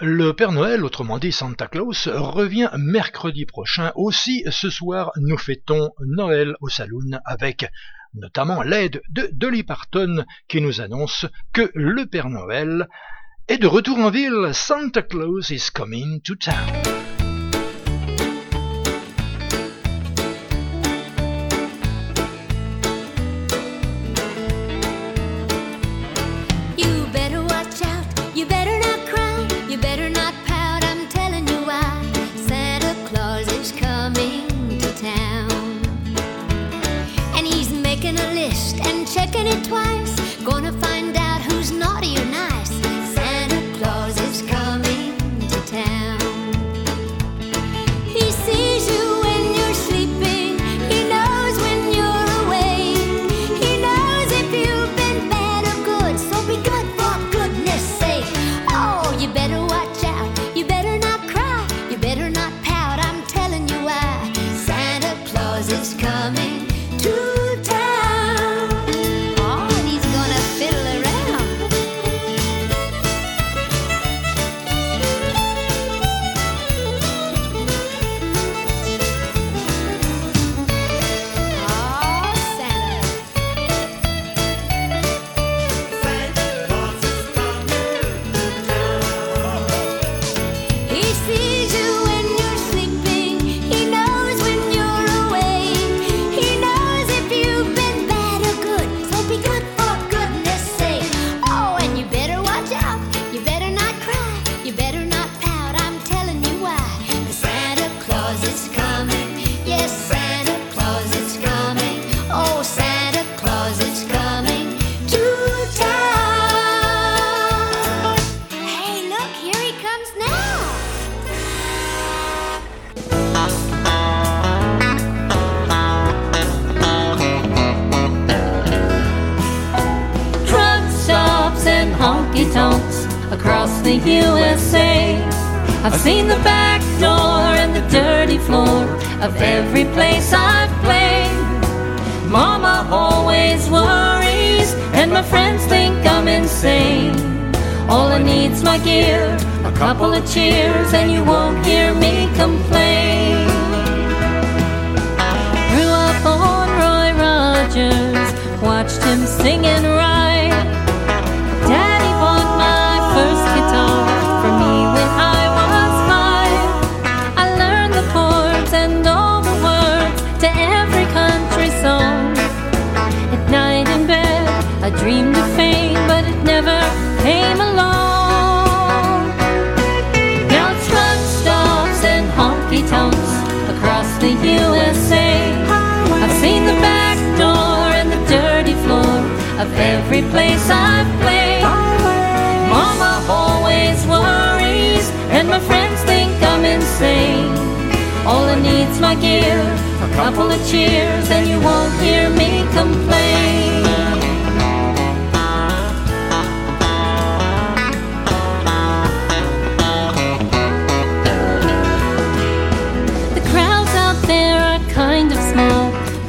Le Père Noël, autrement dit Santa Claus, revient mercredi prochain. Aussi, ce soir, nous fêtons Noël au Saloon avec notamment l'aide de Dolly Parton qui nous annonce que le Père Noël est de retour en ville. Santa Claus is coming to town. and checking it twice. Gonna find every place I've played. Mama always worries, and my friends think I'm insane. All I need's my gear, a couple of cheers, and you won't hear me complain. Grew up on Roy Rogers, watched him sing and ride. dreamed of fame, but it never came along. Now it's truck stops and honky tonks across the USA. I've seen the back door and the dirty floor of every place I've played. Mama always worries, and my friends think I'm insane. All I need's my gear, a couple of cheers, and you won't hear me complain.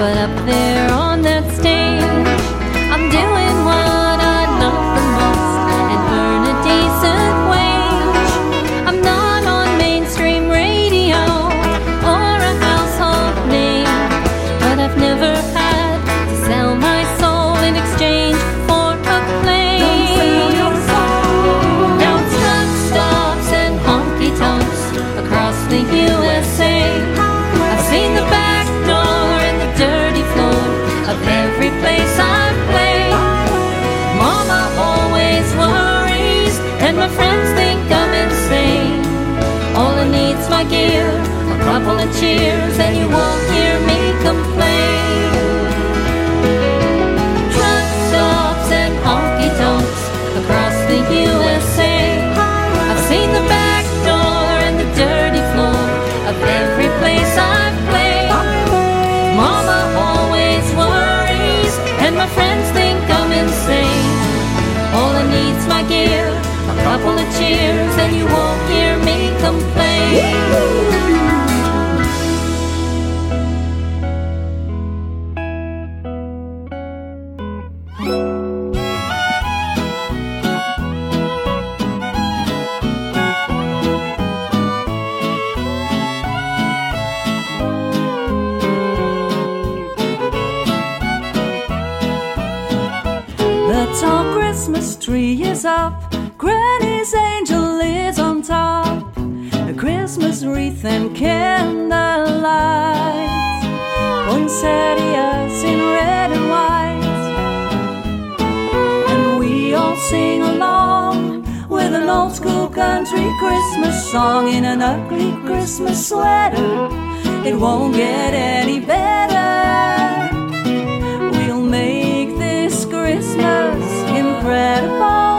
but up there cheers and you won't hear me complain. Truck stops and honky tonks across the USA. I've seen the back door and the dirty floor of every place I've played. Mama always worries, and my friends think I'm insane. All I need's my gear, a couple of cheers, and you won't hear me complain. Wreath and candlelight, poinsettias in red and white. And we all sing along with an old school country Christmas song in an ugly Christmas sweater. It won't get any better. We'll make this Christmas incredible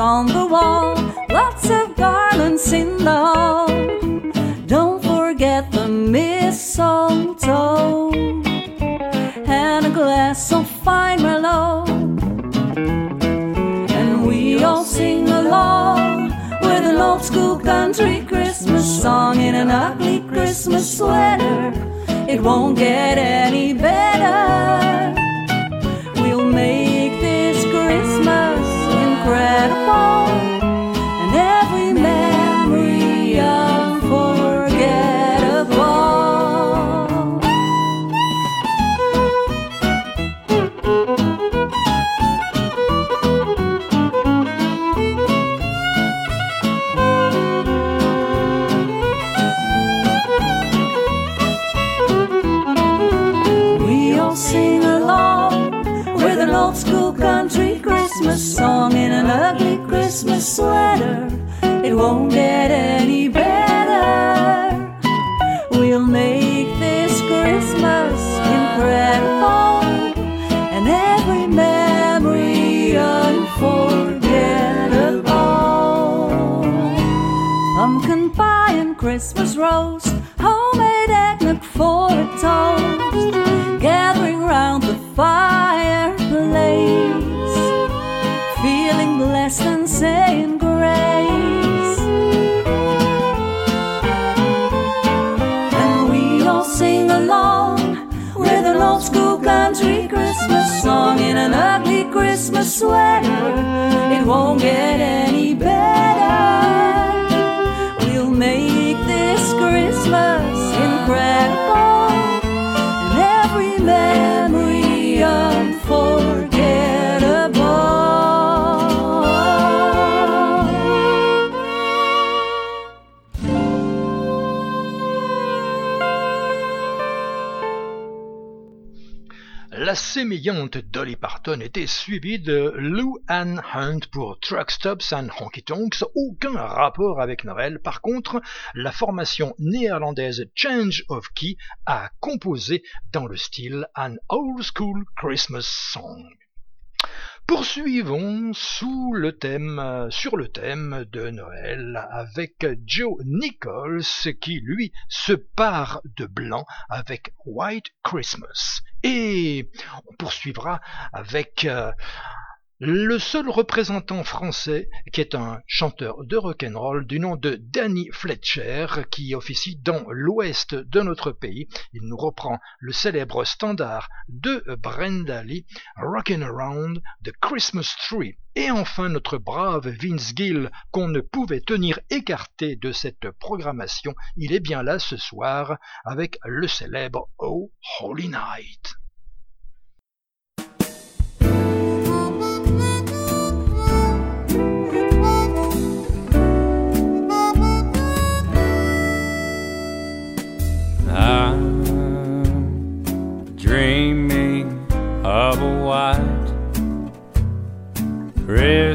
on the wall, lots of garlands in the hall. Don't forget the mistletoe and a glass of fine Merlot. And we all sing along with an old school country Christmas song in an ugly Christmas sweater. It won't get any better. Incredible and Christmas roast, homemade eggnog for a toast, gathering round the fireplace, feeling blessed and saying grace. And we all sing along with an old school country Christmas song in an ugly Christmas sweater. It won't get any Dolly Parton était suivie de Lou Ann Hunt pour Truck Stops and Honky Tonks, aucun rapport avec Noël. Par contre, la formation néerlandaise Change of Key a composé dans le style An Old School Christmas Song. Poursuivons sous le thème, euh, sur le thème de Noël avec Joe Nichols qui lui se part de blanc avec White Christmas. Et on poursuivra avec euh, le seul représentant français qui est un chanteur de rock'n'roll du nom de Danny Fletcher qui officie dans l'ouest de notre pays. Il nous reprend le célèbre standard de Brenda Lee, Rockin' Around the Christmas Tree. Et enfin notre brave Vince Gill qu'on ne pouvait tenir écarté de cette programmation. Il est bien là ce soir avec le célèbre Oh Holy Night.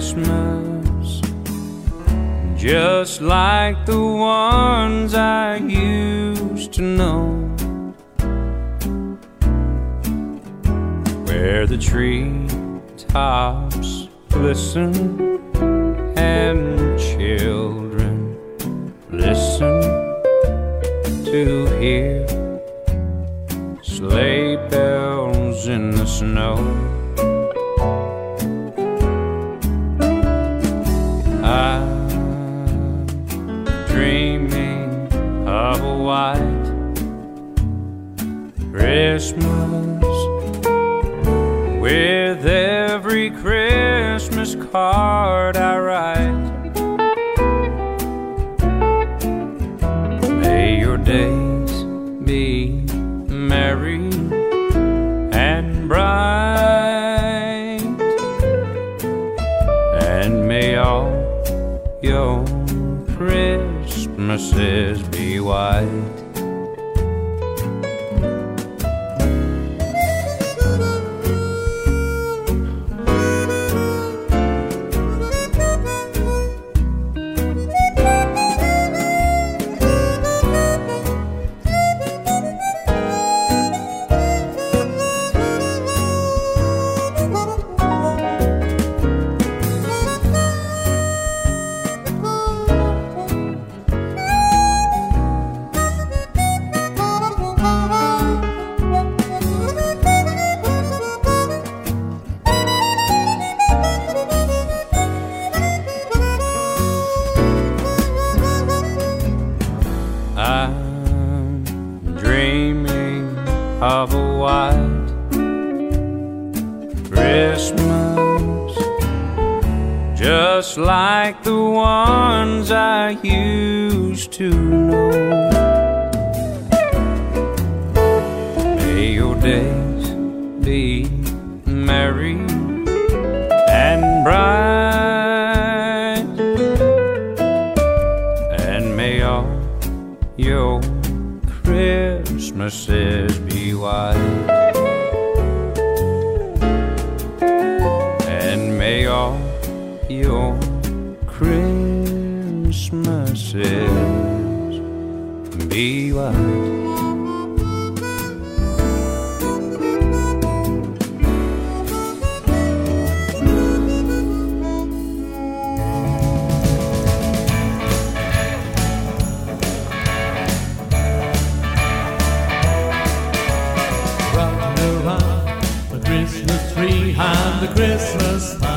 Christmas, just like the ones I used to know, where the tree tops glisten and children listen to hear sleigh bells in the snow. Christmas with every Christmas card I write. white Christmas, just like the ones I used to know. May your day Be wise. And may all your Christmases be wise. Christmas time.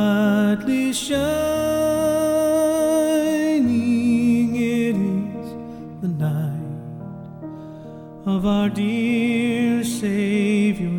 brightly shining, it is the night of our dear Savior.